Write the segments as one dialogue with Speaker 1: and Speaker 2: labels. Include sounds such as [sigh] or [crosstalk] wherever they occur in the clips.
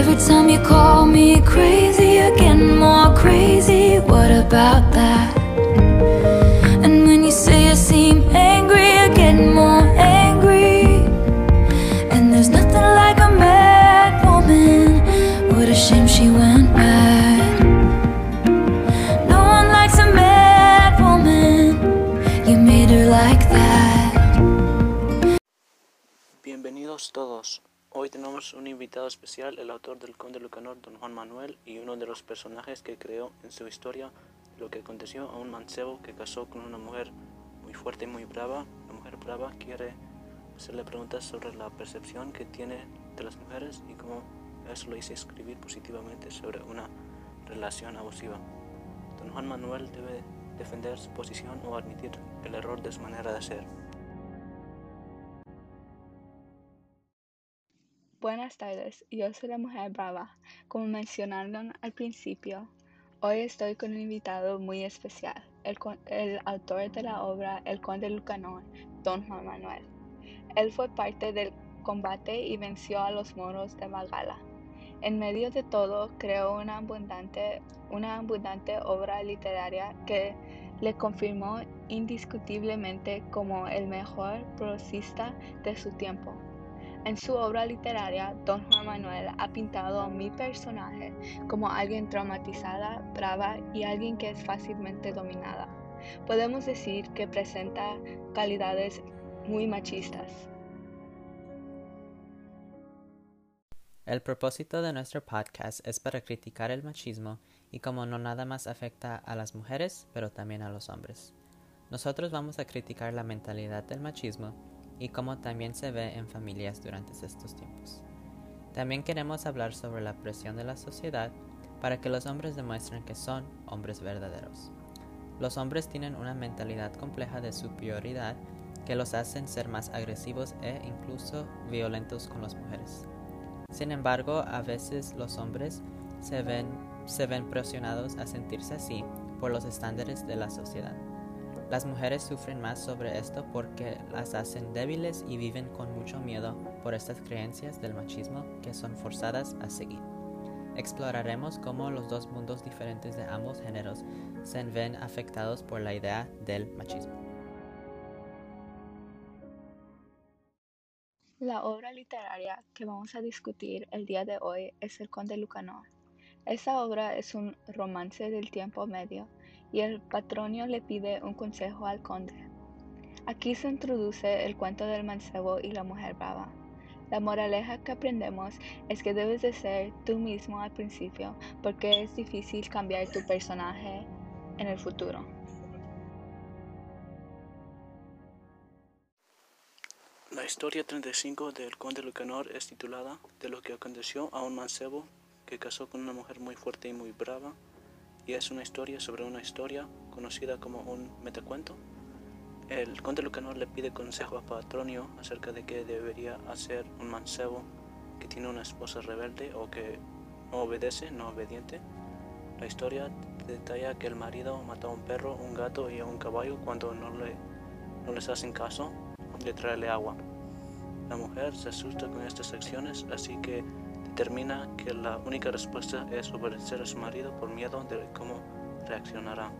Speaker 1: every time you call me crazy, you're getting more crazy. What about that? And when you say you seem angry, getting more angry. And there's nothing like a mad woman. What a shame she went mad. No one likes a mad woman. You made her like that.
Speaker 2: Bienvenidos todos. Hoy tenemos un invitado especial, el autor del Conde Lucanor, don Juan Manuel, y uno de los personajes que creó en su historia lo que aconteció a un mancebo que casó con una mujer muy fuerte y muy brava. La mujer brava quiere hacerle preguntas sobre la percepción que tiene de las mujeres y cómo eso lo hizo escribir positivamente sobre una relación abusiva. Don Juan Manuel debe defender su posición o admitir el error de su manera de ser.
Speaker 3: Buenas tardes, yo soy la mujer brava. Como mencionaron al principio, hoy estoy con un invitado muy especial, el, autor de la obra El Conde Lucanor, Don Juan Manuel. Él fue parte del combate y venció a los moros de Magala. En medio de todo, creó una abundante, una abundante obra literaria que le confirmó indiscutiblemente como el mejor prosista de su tiempo. En su obra literaria, Don Juan Manuel ha pintado a mi personaje como alguien traumatizada, brava y alguien que es fácilmente dominada. Podemos decir que presenta calidades muy machistas.
Speaker 4: El propósito de nuestro podcast es para criticar el machismo y cómo no nada más afecta a las mujeres, pero también a los hombres. Nosotros vamos a criticar la mentalidad del machismo y cómo también se ve en familias durante estos tiempos. También queremos hablar sobre la presión de la sociedad para que los hombres demuestren que son hombres verdaderos. Los hombres tienen una mentalidad compleja de superioridad que los hacen ser más agresivos e incluso violentos con las mujeres. Sin embargo, a veces los hombres se ven, se ven presionados a sentirse así por los estándares de la sociedad. Las mujeres sufren más sobre esto porque las hacen débiles y viven con mucho miedo por estas creencias del machismo que son forzadas a seguir. Exploraremos cómo los dos mundos diferentes de ambos géneros se ven afectados por la idea del machismo.
Speaker 3: La obra literaria que vamos a discutir el día de hoy es El Conde Lucanor. Esta obra es un romance del tiempo medio y el patronio le pide un consejo al conde. Aquí se introduce el cuento del mancebo y la mujer brava. La moraleja que aprendemos es que debes de ser tú mismo al principio porque es difícil cambiar tu personaje en el futuro.
Speaker 2: La historia 35 del conde Lucanor es titulada De lo que aconteció a un mancebo que casó con una mujer muy fuerte y muy brava y es una historia sobre una historia conocida como un metacuento. El conde Lucanor le pide consejo a Patronio acerca de qué debería hacer un mancebo que tiene una esposa rebelde o que no obedece, no obediente. La historia detalla que el marido mató a un perro, un gato y a un caballo cuando no, le, no les hacen caso de traerle agua. La mujer se asusta con estas acciones, así que determina que la única respuesta es obedecer a su marido por miedo de cómo reaccionará.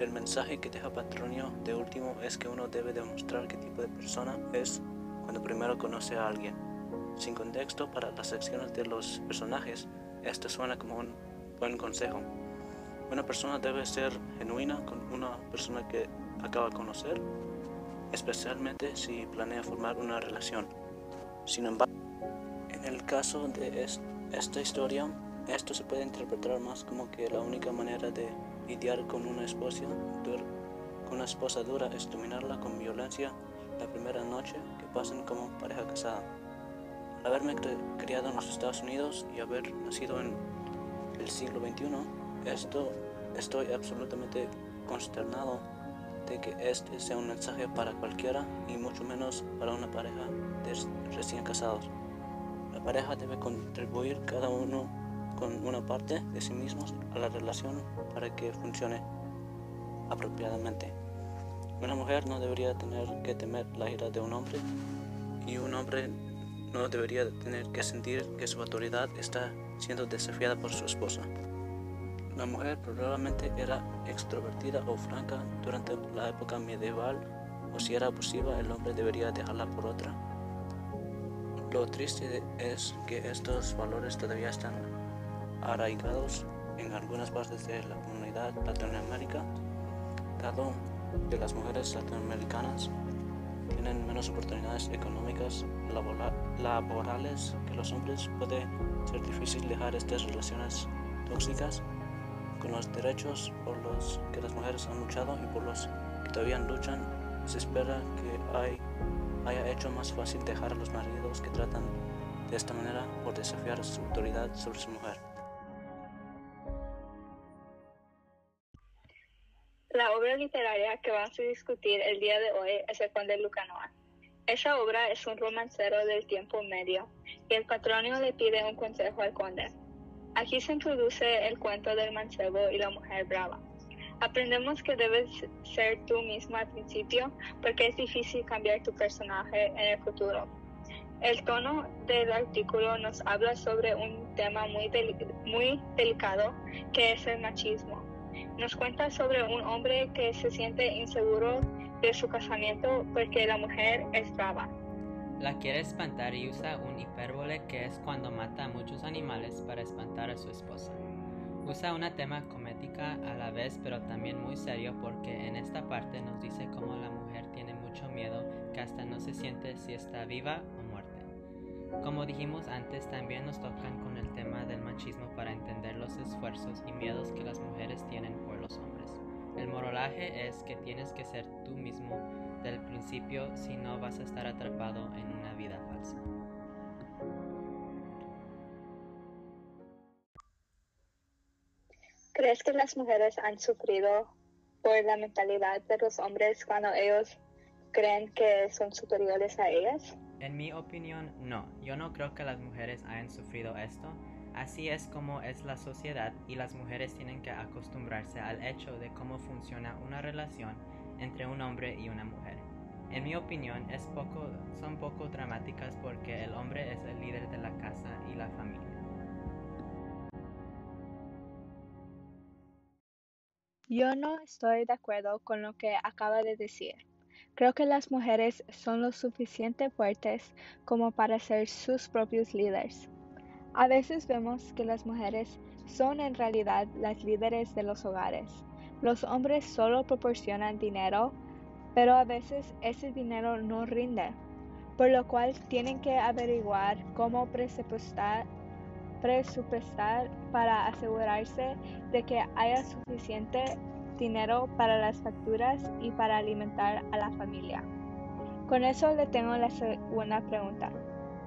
Speaker 2: El mensaje que deja Patronio de último es que uno debe demostrar qué tipo de persona es cuando primero conoce a alguien. Sin contexto para las acciones de los personajes, esto suena como un buen consejo. Una persona debe ser genuina con una persona que acaba de conocer especialmente si planea formar una relación. Sin embargo, en el caso de es- esta historia, esto se puede interpretar más como que la única manera de lidiar con una esposa, con una esposa dura es dominarla con violencia la primera noche que pasen como pareja casada. Al haberme criado en los Estados Unidos y haber nacido en el siglo XXI, esto estoy absolutamente consternado de que este sea un mensaje para cualquiera y mucho menos para una pareja de recién casados. La pareja debe contribuir cada uno con una parte de sí mismos a la relación para que funcione apropiadamente. Una mujer no debería tener que temer la ira de un hombre y un hombre no debería tener que sentir que su autoridad está siendo desafiada por su esposa. La mujer probablemente era extrovertida o franca durante la época medieval o si era abusiva el hombre debería dejarla por otra. Lo triste es que estos valores todavía están arraigados en algunas partes de la comunidad latinoamericana, dado que las mujeres latinoamericanas tienen menos oportunidades económicas laborales que los hombres, puede ser difícil dejar estas relaciones tóxicas con los derechos por los que las mujeres han luchado y por los que todavía luchan. Se espera que hay, haya hecho más fácil dejar a los maridos que tratan de esta manera por desafiar su autoridad sobre su mujer.
Speaker 3: La obra literaria que vamos a discutir el día de hoy es El Conde Lucanoa. Esa obra es un romancero del tiempo medio y el patronio le pide un consejo al conde. Aquí se introduce el cuento del mancebo y la mujer brava. Aprendemos que debes ser tú mismo al principio porque es difícil cambiar tu personaje en el futuro. El tono del artículo nos habla sobre un tema muy, delicado que es el machismo. Nos cuenta sobre un hombre que se siente inseguro de su casamiento porque la mujer es brava.
Speaker 4: La quiere espantar y usa un hipérbole que es cuando mata a muchos animales para espantar a su esposa. Usa una tema comédica a la vez pero también muy serio porque en esta parte nos dice cómo la mujer tiene mucho miedo que hasta no se siente si está viva o muerta. Como dijimos antes, también nos tocan con el tema del machismo para entender los esfuerzos y miedos que las mujeres tienen por los hombres. El morolaje es que tienes que ser tú mismo del principio si no vas a estar atrapado en una vida falsa.
Speaker 3: ¿Crees que las mujeres han sufrido por la mentalidad de los hombres cuando ellos creen que son superiores a ellas?
Speaker 4: En mi opinión, no. Yo no creo que las mujeres hayan sufrido esto. Así es como es la sociedad y las mujeres tienen que acostumbrarse al hecho de cómo funciona una relación entre un hombre y una mujer. En mi opinión, es poco, son poco dramáticas porque el hombre es el líder de la casa y la familia.
Speaker 3: Yo no estoy de acuerdo con lo que acaba de decir. Creo que las mujeres son lo suficiente fuertes como para ser sus propios líderes. A veces vemos que las mujeres son en realidad las líderes de los hogares. Los hombres solo proporcionan dinero pero a veces ese dinero no rinde, por lo cual tienen que averiguar cómo presupuestar, presupuestar para asegurarse de que haya suficiente dinero para las facturas y para alimentar a la familia. Con eso le tengo la segunda pregunta.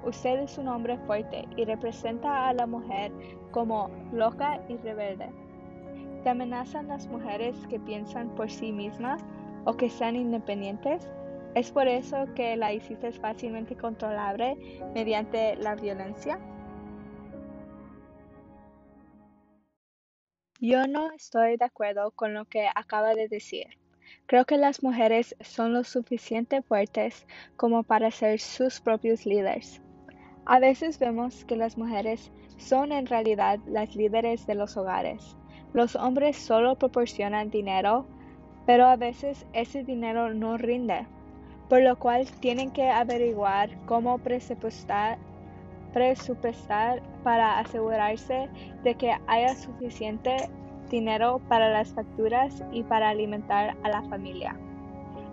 Speaker 3: Usted es un hombre fuerte y representa a la mujer como loca y rebelde. ¿Te amenazan las mujeres que piensan por sí mismas o que sean independientes. Es por eso que la es fácilmente controlable mediante la violencia. Yo no estoy de acuerdo con lo que acaba de decir. Creo que las mujeres son lo suficiente fuertes como para ser sus propios líderes. A veces vemos que las mujeres son en realidad las líderes de los hogares. Los hombres solo proporcionan dinero pero a veces ese dinero no rinde, por lo cual tienen que averiguar cómo presupuestar, presupuestar para asegurarse de que haya suficiente dinero para las facturas y para alimentar a la familia.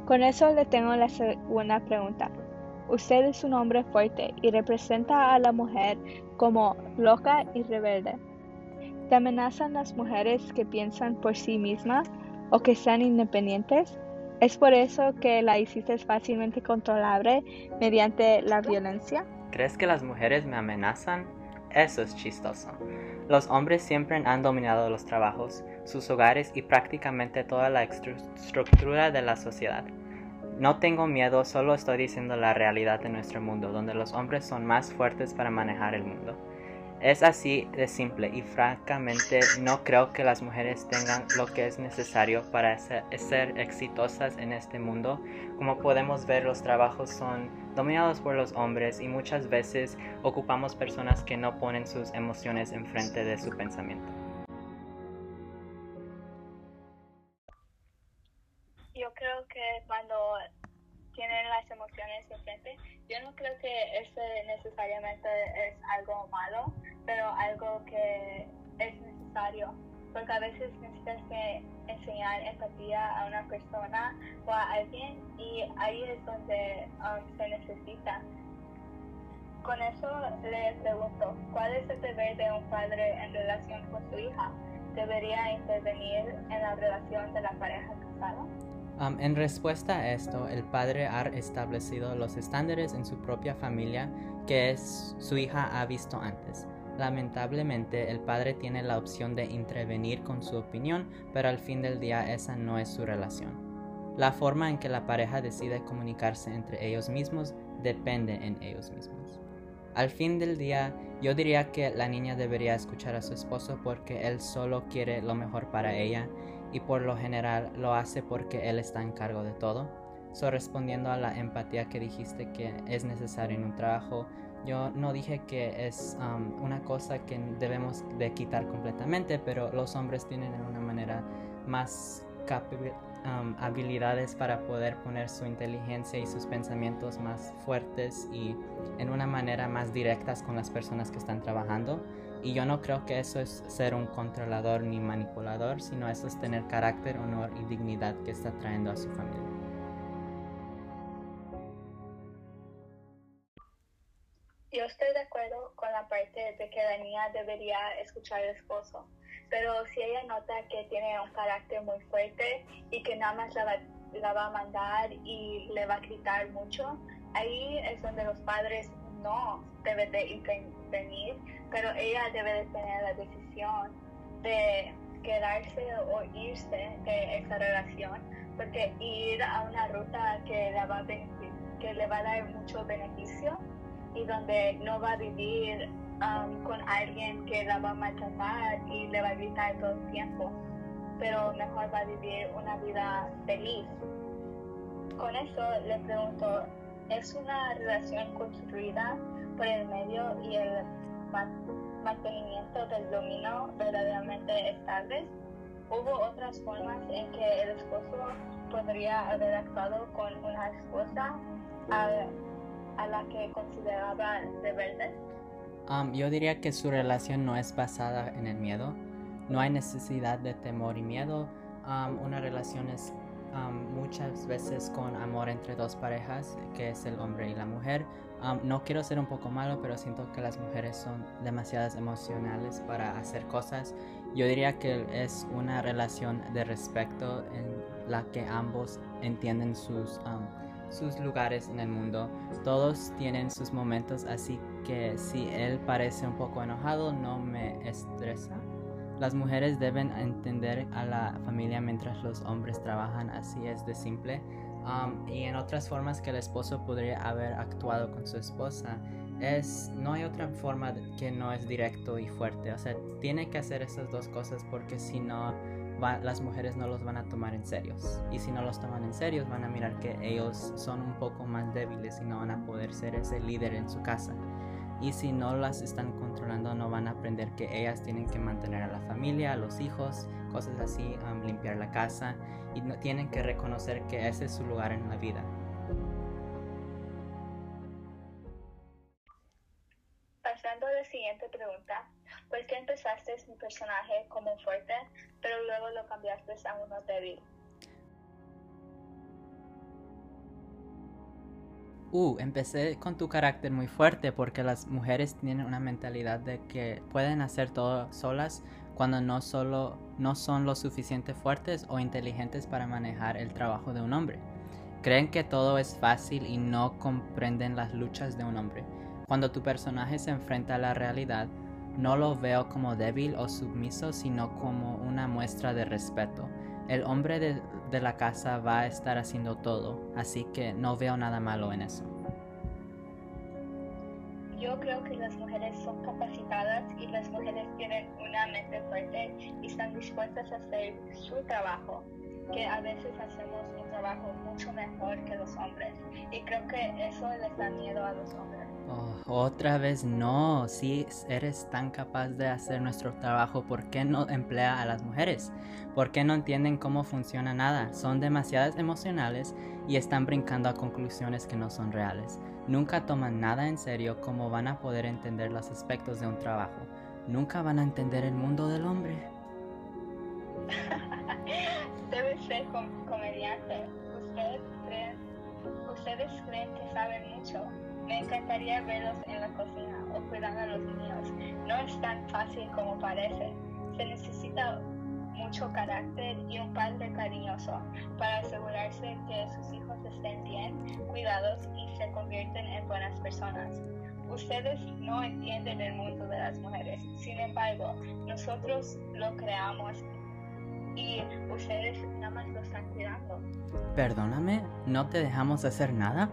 Speaker 3: Con eso le tengo la segunda pregunta. Usted es un hombre fuerte y representa a la mujer como loca y rebelde. ¿Te amenazan las mujeres que piensan por sí mismas o que sean independientes. Es por eso que la es fácilmente controlable mediante la violencia.
Speaker 4: ¿Crees que las mujeres me amenazan? Eso es chistoso. Los hombres siempre han dominado los trabajos, sus hogares y prácticamente toda la estructura de la sociedad. No tengo miedo, solo estoy diciendo la realidad de nuestro mundo, donde los hombres son más fuertes para manejar el mundo. Es así de simple y francamente no creo que las mujeres tengan lo que es necesario para ser, exitosas en este mundo. Como podemos ver, los trabajos son dominados por los hombres y muchas veces ocupamos personas que no ponen sus emociones enfrente de su pensamiento.
Speaker 3: Yo creo que cuando tienen las emociones enfrente, yo no creo que eso necesariamente es algo malo, pero algo que es necesario, porque a veces necesitas que enseñar empatía a una persona o a alguien y ahí es donde um, se necesita. Con eso le pregunto, ¿cuál es el deber de un padre en relación con su hija? ¿Debería intervenir en la relación de la pareja casada?
Speaker 4: Um, en respuesta a esto, el padre ha establecido los estándares en su propia familia que es, su hija ha visto antes. Lamentablemente, el padre tiene la opción de intervenir con su opinión, pero al fin del día esa no es su relación. La forma en que la pareja decide comunicarse entre ellos mismos depende en ellos mismos. Al fin del día, yo diría que la niña debería escuchar a su esposo porque él solo quiere lo mejor para ella y por lo general lo hace porque él está en cargo de todo. So, respondiendo a la empatía que dijiste que es necesario en un trabajo, yo no dije que es um, una cosa que debemos de quitar completamente, pero los hombres tienen una manera más um, habilidades para poder poner su inteligencia y sus pensamientos más fuertes y en una manera más directas con las personas que están trabajando. Y yo no creo que eso es ser un controlador ni manipulador, sino eso es tener carácter, honor y dignidad que está trayendo a su familia.
Speaker 3: Parte de que la niña debería escuchar al esposo, pero si ella nota que tiene un carácter muy fuerte y que nada más la va, la va a mandar y le va a gritar mucho, ahí es donde los padres no deben de intervenir, pero ella debe de tener la decisión de quedarse o irse de esa relación, porque ir a una ruta que le va a, que le va a dar mucho beneficio y donde no va a vivir con alguien que la va a maltratar y le va a gritar todo el tiempo, pero mejor va a vivir una vida feliz. Con eso le pregunto, ¿es una relación construida por el medio y el mantenimiento del dominio verdaderamente estable? ¿Hubo otras formas en que el esposo podría haber actuado con una esposa? a la que consideraba rebelde?
Speaker 4: Um, yo diría que su relación no es basada en el miedo. No hay necesidad de temor y miedo. Um, una relación es um, muchas veces con amor entre dos parejas, que es el hombre y la mujer. no quiero ser un poco malo, pero siento que las mujeres son demasiadas emocionales para hacer cosas. Yo diría que es una relación de respeto en la que ambos entienden sus sus lugares en el mundo. Todos tienen sus momentos, así que si él parece un poco enojado, no me estresa. Las mujeres deben entender a la familia mientras los hombres trabajan, así es de simple. Um, y en otras formas que el esposo podría haber actuado con su esposa, es no hay otra forma que no es directo y fuerte. O sea, tiene que hacer esas dos cosas porque si no las mujeres no los van a tomar en serio. Y si no los toman en serio, van a mirar que ellos son un poco más débiles y no van a poder ser ese líder en su casa. Y si no las están controlando, no van a aprender que ellas tienen que mantener a la familia, a los hijos, cosas así, limpiar la casa. Y no, tienen que reconocer que ese es su lugar en la vida.
Speaker 3: Pasando a la siguiente pregunta. ¿Por qué empezaste mi personaje como fuerte, pero luego lo cambiaste a uno débil?
Speaker 4: Uh, empecé con tu carácter muy fuerte porque las mujeres tienen una mentalidad de que pueden hacer todo solas cuando no solo no son lo suficiente fuertes o inteligentes para manejar el trabajo de un hombre. Creen que todo es fácil y no comprenden las luchas de un hombre. Cuando tu personaje se enfrenta a la realidad, no lo veo como débil o submiso, sino como una muestra de respeto. El hombre de, la casa va a estar haciendo todo, así que no veo nada malo en eso.
Speaker 3: yo creo que las mujeres son capacitadas y las mujeres tienen una mente fuerte y están dispuestas a hacer su trabajo, que a veces hacemos un trabajo mucho mejor que los hombres. Y creo que eso les da miedo a los hombres.
Speaker 4: Oh, otra vez no, si eres tan capaz de hacer nuestro trabajo, ¿por qué no emplea a las mujeres? ¿Por qué no entienden cómo funciona nada? Son demasiadas emocionales y están brincando a conclusiones que no son reales. Nunca toman nada en serio cómo van a poder entender los aspectos de un trabajo. Nunca van a entender el mundo del hombre. [laughs]
Speaker 3: Debe ser comediante. ¿Ustedes creen, ustedes creen que saben mucho. Me encantaría verlos en la cocina o cuidando a los niños. No es tan fácil como parece. Se necesita mucho carácter y un padre cariñoso para asegurarse que sus hijos estén bien cuidados y se convierten en buenas personas. Ustedes no entienden el mundo de las mujeres, sin embargo, nosotros lo creamos y ustedes nada más lo están cuidando.
Speaker 4: Perdóname, ¿no te dejamos hacer nada?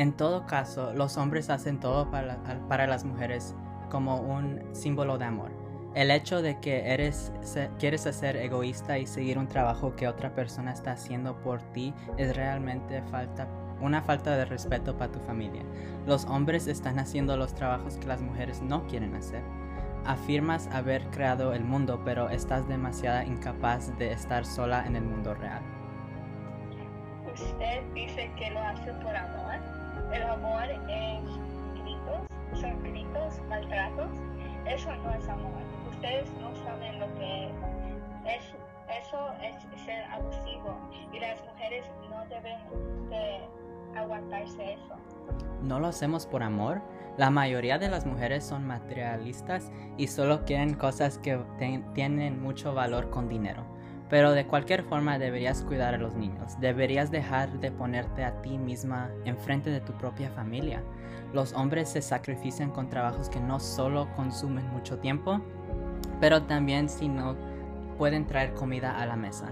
Speaker 4: En todo caso, los hombres hacen todo para, las mujeres como un símbolo de amor. El hecho de que eres, quieres ser egoísta y seguir un trabajo que otra persona está haciendo por ti es realmente falta, una falta de respeto para tu familia. Los hombres están haciendo los trabajos que las mujeres no quieren hacer. Afirmas haber creado el mundo, pero estás demasiado incapaz de estar sola en el mundo real.
Speaker 3: Usted dice que lo hace por amor. El amor es gritos, son gritos, maltratos. Eso no es amor ustedes no saben lo que es. Eso es ser abusivo y las mujeres no deben de aguantarse eso.
Speaker 4: ¿No lo hacemos por amor? La mayoría de las mujeres son materialistas y solo quieren cosas que tienen mucho valor con dinero. Pero de cualquier forma deberías cuidar a los niños. Deberías dejar de ponerte a ti misma enfrente de tu propia familia. Los hombres se sacrifican con trabajos que no solo consumen mucho tiempo, pero también si no pueden traer comida a la mesa.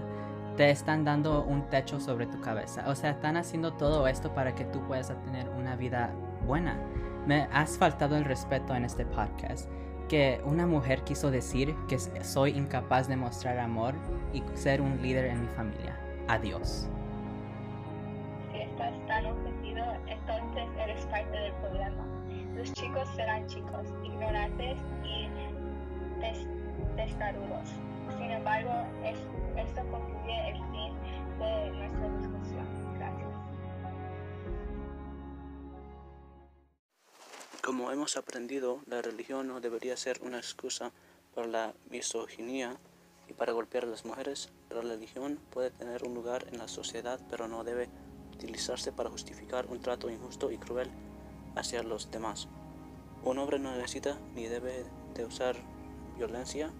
Speaker 4: Te están dando un techo sobre tu cabeza. O sea, están haciendo todo esto para que tú puedas tener una vida buena. Me has faltado el respeto en este podcast. Que una mujer quiso decir que soy incapaz de mostrar amor y ser un líder en mi familia. Adiós.
Speaker 3: Si estás tan ofendido, entonces eres parte del problema. Los chicos serán chicos, ignorantes y testarudos. Sin embargo, esto concluye el fin de nuestra discusión.
Speaker 2: Como hemos aprendido, la religión no debería ser una excusa para la misoginia y para golpear a las mujeres. La religión puede tener un lugar en la sociedad, pero no debe utilizarse para justificar un trato injusto y cruel hacia los demás. Un hombre no necesita ni debe de usar violencia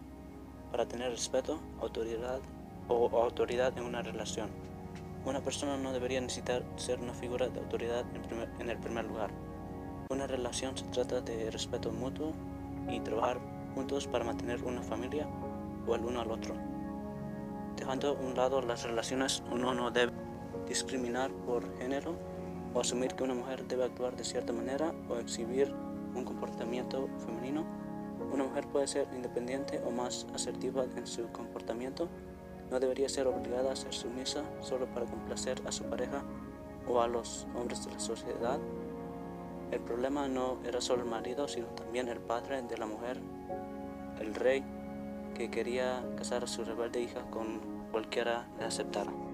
Speaker 2: para tener respeto, autoridad o autoridad en una relación. Una persona no debería necesitar ser una figura de autoridad en, el primer lugar. Una relación se trata de respeto mutuo y trabajar juntos para mantener una familia o el uno al otro. Dejando a un lado las relaciones, uno no debe discriminar por género o asumir que una mujer debe actuar de cierta manera o exhibir un comportamiento femenino una mujer puede ser independiente o más asertiva en su comportamiento. No debería ser obligada a ser sumisa solo para complacer a su pareja o a los hombres de la sociedad. El problema no era solo el marido, sino también el padre de la mujer, el rey, que quería casar a su rebelde hija con cualquiera le aceptara.